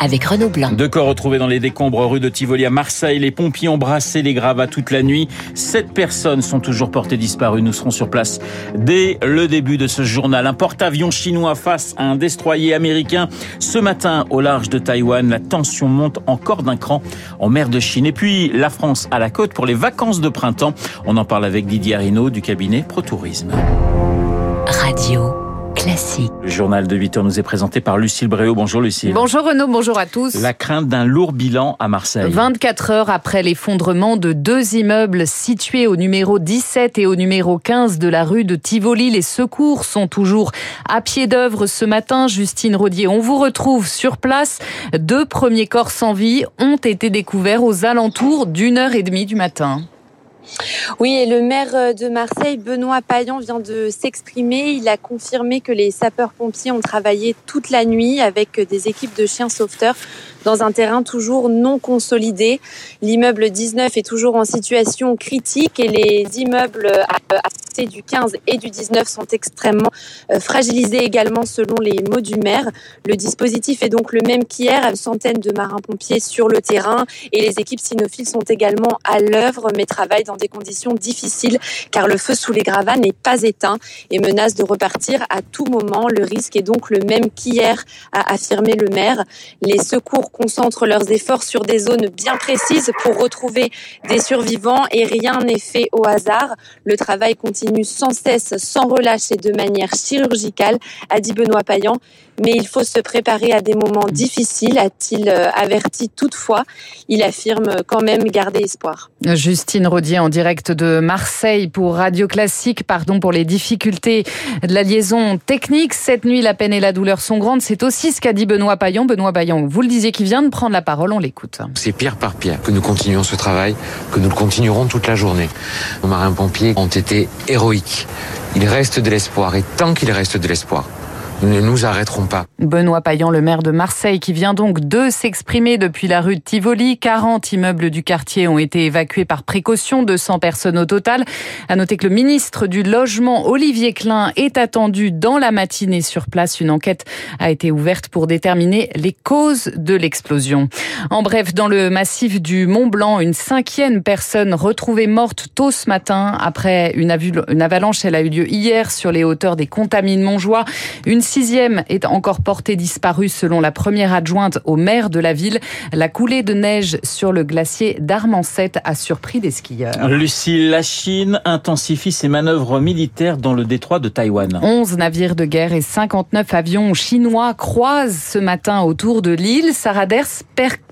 avec Renaud Blanc. Deux corps retrouvés dans les décombres rue de Tivoli à Marseille. Les pompiers ont brassé les gravats toute la nuit. Sept personnes sont toujours portées disparues. Nous serons sur place dès le début de ce journal. Un porte-avions chinois face à un destroyer américain. Ce matin, au large de Taïwan, la tension monte encore d'un cran en mer de Chine. Et puis, la France à la côte pour les vacances de printemps. On en parle avec Didier Arino du cabinet Pro Tourisme. Radio. Classique. Le journal de 8 heures nous est présenté par Lucille Bréau. Bonjour Lucille. Bonjour Renaud, bonjour à tous. La crainte d'un lourd bilan à Marseille. 24 heures après l'effondrement de deux immeubles situés au numéro 17 et au numéro 15 de la rue de Tivoli, les secours sont toujours à pied d'œuvre ce matin. Justine Rodier, on vous retrouve sur place. Deux premiers corps sans vie ont été découverts aux alentours d'une heure et demie du matin. Oui, et le maire euh, de Marseille, Benoît Payan, vient de s'exprimer. Il a confirmé que les sapeurs-pompiers ont travaillé toute la nuit avec des équipes de chiens sauveteurs dans un terrain toujours non consolidé. L'immeuble 19 est toujours en situation critique et les immeubles à du 15 et du 19 sont extrêmement euh, fragilisés également selon les mots du maire. Le dispositif est donc le même qu'hier, une centaine de marins-pompiers sur le terrain et les équipes cynophiles sont également à l'œuvre mais travaillent dans des conditions difficiles car le feu sous les gravats n'est pas éteint et menace de repartir à tout moment. Le risque est donc le même qu'hier, a affirmé le maire. Les secours concentrent leurs efforts sur des zones bien précises pour retrouver des survivants et rien n'est fait au hasard. Le travail continue sans cesse, sans relâche et de manière chirurgicale, a dit Benoît Payan mais il faut se préparer à des moments difficiles, a-t-il euh, averti toutefois. Il affirme quand même garder espoir. Justine Rodier en direct de Marseille pour Radio Classique. Pardon pour les difficultés de la liaison technique. Cette nuit, la peine et la douleur sont grandes. C'est aussi ce qu'a dit Benoît Payan. Benoît Payan, vous le disiez, qui vient de prendre la parole. On l'écoute. C'est pierre par pierre que nous continuons ce travail, que nous le continuerons toute la journée. Nos marins-pompiers ont été héroïques. Il reste de l'espoir et tant qu'il reste de l'espoir, ne nous arrêterons pas. Benoît Payan, le maire de Marseille, qui vient donc de s'exprimer depuis la rue de Tivoli. 40 immeubles du quartier ont été évacués par précaution, 200 personnes au total. À noter que le ministre du Logement, Olivier Klein, est attendu dans la matinée sur place. Une enquête a été ouverte pour déterminer les causes de l'explosion. En bref, dans le massif du Mont Blanc, une cinquième personne retrouvée morte tôt ce matin après une avalanche. Elle a eu lieu hier sur les hauteurs des Contamines Montjoie. Une sixième est encore portée disparue selon la première adjointe au maire de la ville. La coulée de neige sur le glacier d'Armancet a surpris des skieurs. Lucie, la Chine intensifie ses manœuvres militaires dans le détroit de Taïwan. 11 navires de guerre et 59 avions chinois croisent ce matin autour de l'île. Sarah Ders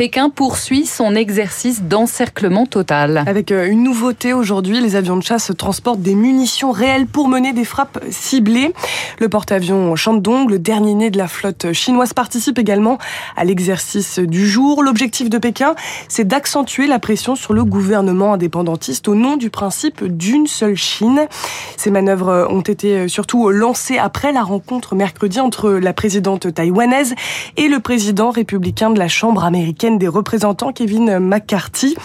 Pékin poursuit son exercice d'encerclement total. Avec euh, une nouveauté aujourd'hui, les avions de chasse transportent des munitions réelles pour mener des frappes ciblées. Le porte-avions Shandong, le dernier né de la flotte chinoise, participe également à l'exercice du jour. L'objectif de Pékin, c'est d'accentuer la pression sur le gouvernement indépendantiste au nom du principe d'une seule Chine. Ces manœuvres ont été surtout lancées après la rencontre mercredi entre la présidente taïwanaise et le président républicain de la Chambre américaine des représentants, Kevin McCarthy.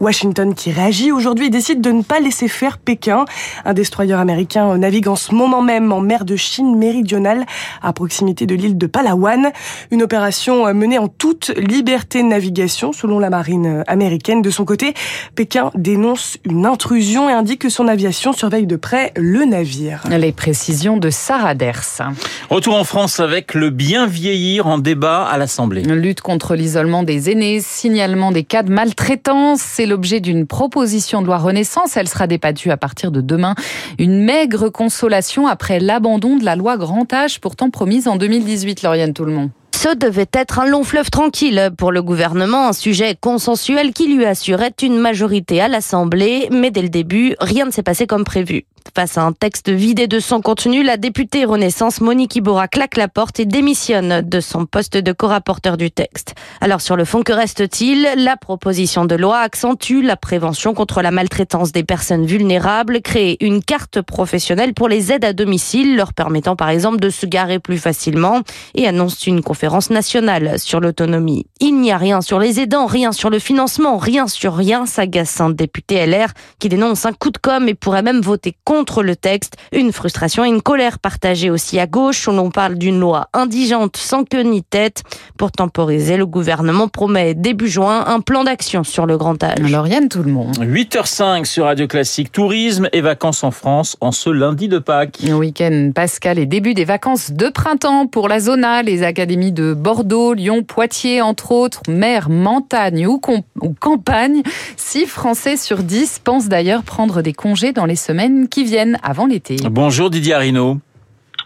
Washington qui réagit aujourd'hui décide de ne pas laisser faire Pékin. Un destroyer américain navigue en ce moment même en mer de Chine méridionale à proximité de l'île de Palawan. Une opération menée en toute liberté de navigation selon la marine américaine. De son côté, Pékin dénonce une intrusion et indique que son aviation surveille de près le navire. Les précisions de Sarah Ders. Retour en France avec le bien vieillir en débat à l'Assemblée. Lutte contre l'isolement des aînés, signalement des cas de maltraitance. C'est l'objet d'une proposition de loi Renaissance. Elle sera débattue à partir de demain. Une maigre consolation après l'abandon de la loi Grand Âge, pourtant promise en 2018, Lauriane monde. Ce devait être un long fleuve tranquille pour le gouvernement, un sujet consensuel qui lui assurait une majorité à l'Assemblée, mais dès le début, rien ne s'est passé comme prévu. Face à un texte vidé de son contenu, la députée Renaissance Monique Iborra claque la porte et démissionne de son poste de co-rapporteur du texte. Alors sur le fond, que reste-t-il? La proposition de loi accentue la prévention contre la maltraitance des personnes vulnérables, crée une carte professionnelle pour les aides à domicile, leur permettant par exemple de se garer plus facilement et annonce une conférence conférence nationale sur l'autonomie. Il n'y a rien sur les aidants, rien sur le financement, rien sur rien, s'agace un député LR qui dénonce un coup de com' et pourrait même voter contre le texte. Une frustration et une colère partagées aussi à gauche où l'on parle d'une loi indigente sans queue ni tête. Pour temporiser, le gouvernement promet début juin un plan d'action sur le grand âge. Lauriane, tout le monde. 8h05 sur Radio Classique. Tourisme et vacances en France en ce lundi de Pâques. Week-end pascal et début des vacances de printemps pour la zona, les académies de Bordeaux, Lyon, Poitiers, entre autres, mer, montagne ou, ou campagne. 6 Français sur 10 pensent d'ailleurs prendre des congés dans les semaines qui viennent avant l'été. Bonjour Didier Arino.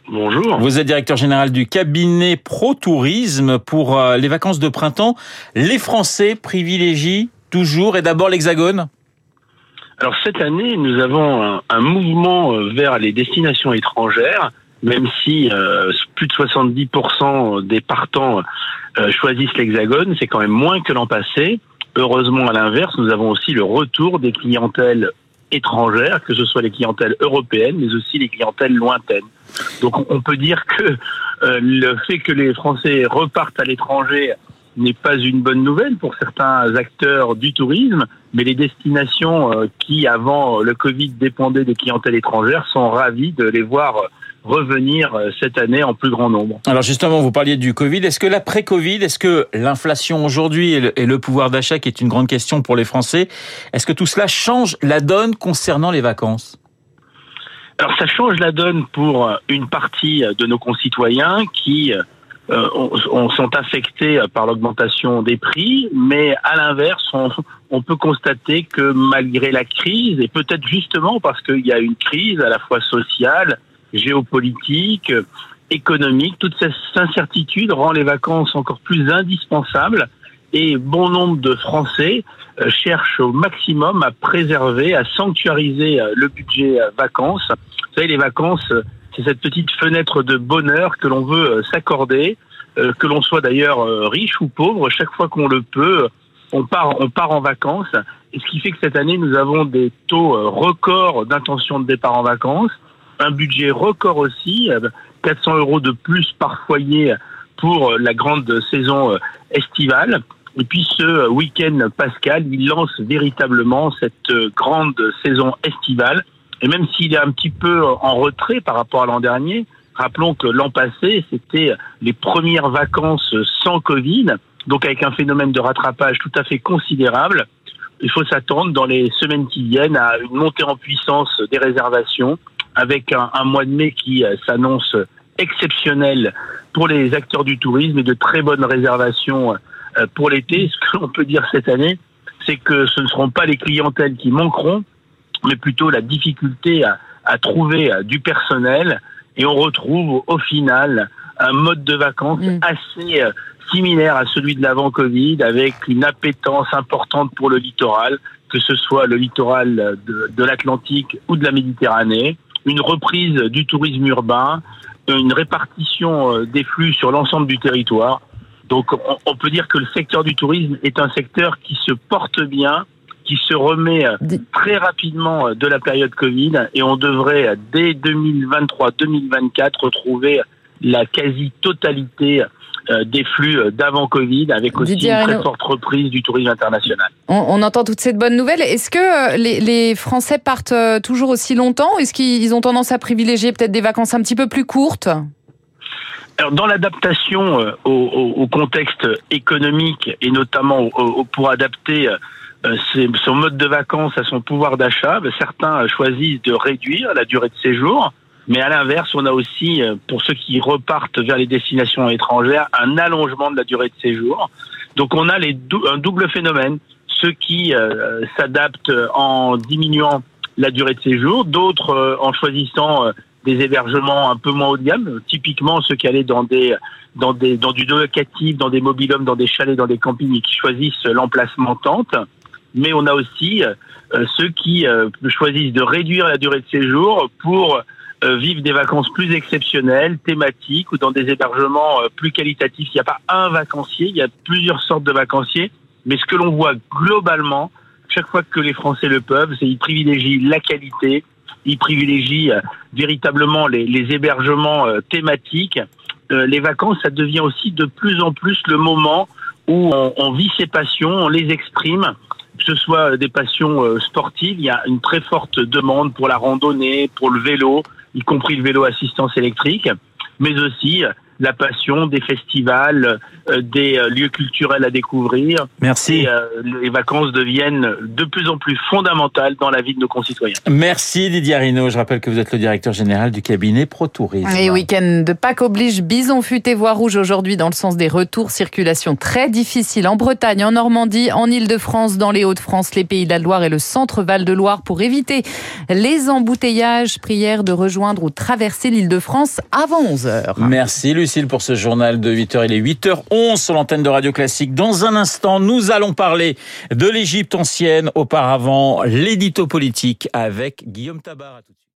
Bonjour. Vous êtes directeur général du cabinet Pro Tourisme pour euh, les vacances de printemps. Les Français privilégient toujours et d'abord l'Hexagone? Alors cette année, nous avons un, un, mouvement euh, vers les destinations étrangères, même si euh, plus de 70% des partants euh, choisissent l'Hexagone, c'est quand même moins que l'an passé. Heureusement, à l'inverse, nous avons aussi le retour des clientèles étrangères, que ce soit les clientèles européennes, mais aussi les clientèles lointaines. Donc on peut dire que euh, le fait que les Français repartent à l'étranger n'est pas une bonne nouvelle pour certains acteurs du tourisme, mais les destinations euh, qui, avant le Covid, dépendaient des clientèles étrangères sont ravis de les voir revenir euh, cette année en plus grand nombre. Alors justement, vous parliez du Covid. Est-ce que l'après-Covid, est-ce que l'inflation aujourd'hui et, le, pouvoir d'achat, qui est une grande question pour les Français, est-ce que tout cela change la donne concernant les vacances? Alors ça change la donne pour une partie de nos concitoyens qui euh, on, on, sont affectés par l'augmentation des prix, mais à l'inverse, on, on, peut constater que malgré la crise, et peut-être justement parce qu'il y a une crise à la fois sociale, géopolitique, économique, toute cette incertitude rend les vacances encore plus indispensables et bon nombre de Français euh, cherchent au maximum à préserver, à sanctuariser le budget vacances. Vous savez, les vacances, c'est cette petite fenêtre de bonheur que l'on veut s'accorder, euh, que l'on soit d'ailleurs euh, riche ou pauvre, chaque fois qu'on le peut, on part, on part en vacances. Et ce qui fait que cette année, nous avons des taux records d'intention de départ en vacances, un budget record aussi, 400 euros de plus par foyer pour la grande saison estivale. Et puis ce week-end pascal, il lance véritablement cette grande saison estivale. Et même s'il est un petit peu en retrait par rapport à l'an dernier, rappelons que l'an passé, c'était les premières vacances sans Covid, donc avec un phénomène de rattrapage tout à fait considérable. Il faut s'attendre dans les semaines qui viennent à une montée en puissance des réservations, avec un, un mois de mai qui s'annonce exceptionnel pour les acteurs du tourisme et de très bonnes réservations pour l'été. Ce que l'on peut dire cette année, c'est que ce ne seront pas les clientèles qui manqueront, mais plutôt la difficulté à, à trouver du personnel. Et on retrouve au final un mode de vacances mmh. assez similaire à celui de l'avant Covid, avec une appétence importante pour le littoral, que ce soit le littoral de, de l'Atlantique ou de la Méditerranée, une reprise du tourisme urbain, une répartition des flux sur l'ensemble du territoire. Donc on, peut dire que le secteur du tourisme est un secteur qui se porte bien, qui se remet très rapidement de la période Covid et on devrait dès 2023-2024 retrouver la quasi-totalité des flux d'avant Covid, avec aussi Didier une très forte reprise du tourisme international. On, on entend toutes ces bonnes nouvelles. Est-ce que les, les, Français partent toujours aussi longtemps? Est-ce qu'ils ont tendance à privilégier peut-être des vacances un petit peu plus courtes? Alors, dans l'adaptation au, au, au, contexte économique et notamment au, pour adapter son mode de vacances à son pouvoir d'achat, certains choisissent de réduire la durée de séjour. Mais à l'inverse, on a aussi, pour ceux qui repartent vers les destinations étrangères, un allongement de la durée de séjour. Donc on a les dou un double phénomène. Ceux qui euh, s'adaptent en diminuant la durée de séjour, d'autres euh, en choisissant euh, des hébergements un peu moins haut de gamme, typiquement ceux qui allaient dans des dans des dans du locatif, dans des mobilhomes, dans des chalets, dans des campings et qui choisissent l'emplacement tente. Mais on a aussi euh, ceux qui euh, choisissent de réduire la durée de séjour pour euh, vivre des vacances plus exceptionnelles, thématiques ou dans des hébergements plus qualitatifs. Il n'y a pas un vacancier, il y a plusieurs sortes de vacanciers. Mais ce que l'on voit globalement, chaque fois que les Français le peuvent, c'est qu'ils privilégient la qualité, ils privilégient véritablement les, les hébergements thématiques euh, les vacances, ça devient aussi de plus en plus le moment où on, on vit ses passions, on les exprime que ce soit des passions euh, sportives, il y a une très forte demande pour la randonnée, pour le vélo, y compris le vélo assistance électrique, mais aussi la passion des festivals, euh, des euh, lieux culturels à découvrir. Merci. Et, euh, les vacances deviennent de plus en plus fondamentales dans la vie de nos concitoyens. Merci Didier Arino. Je rappelle que vous êtes le directeur général du cabinet ProTourisme. Et week-end de Pâques oblige bison futé voie rouge aujourd'hui dans le sens des retours. Circulation très difficile en Bretagne, en Normandie, en Ile-de-France, dans les Hauts-de-France, les Pays de la Loire et le centre Val-de-Loire pour éviter les embouteillages. Prière de rejoindre ou traverser l'Île-de-France avant 11h. Merci Pour ce journal de 8h. Il est 8h11 sur l'antenne de Radio Classique. Dans un instant, nous allons parler de l'Égypte ancienne. Auparavant, l'édito politique avec Guillaume Tabar.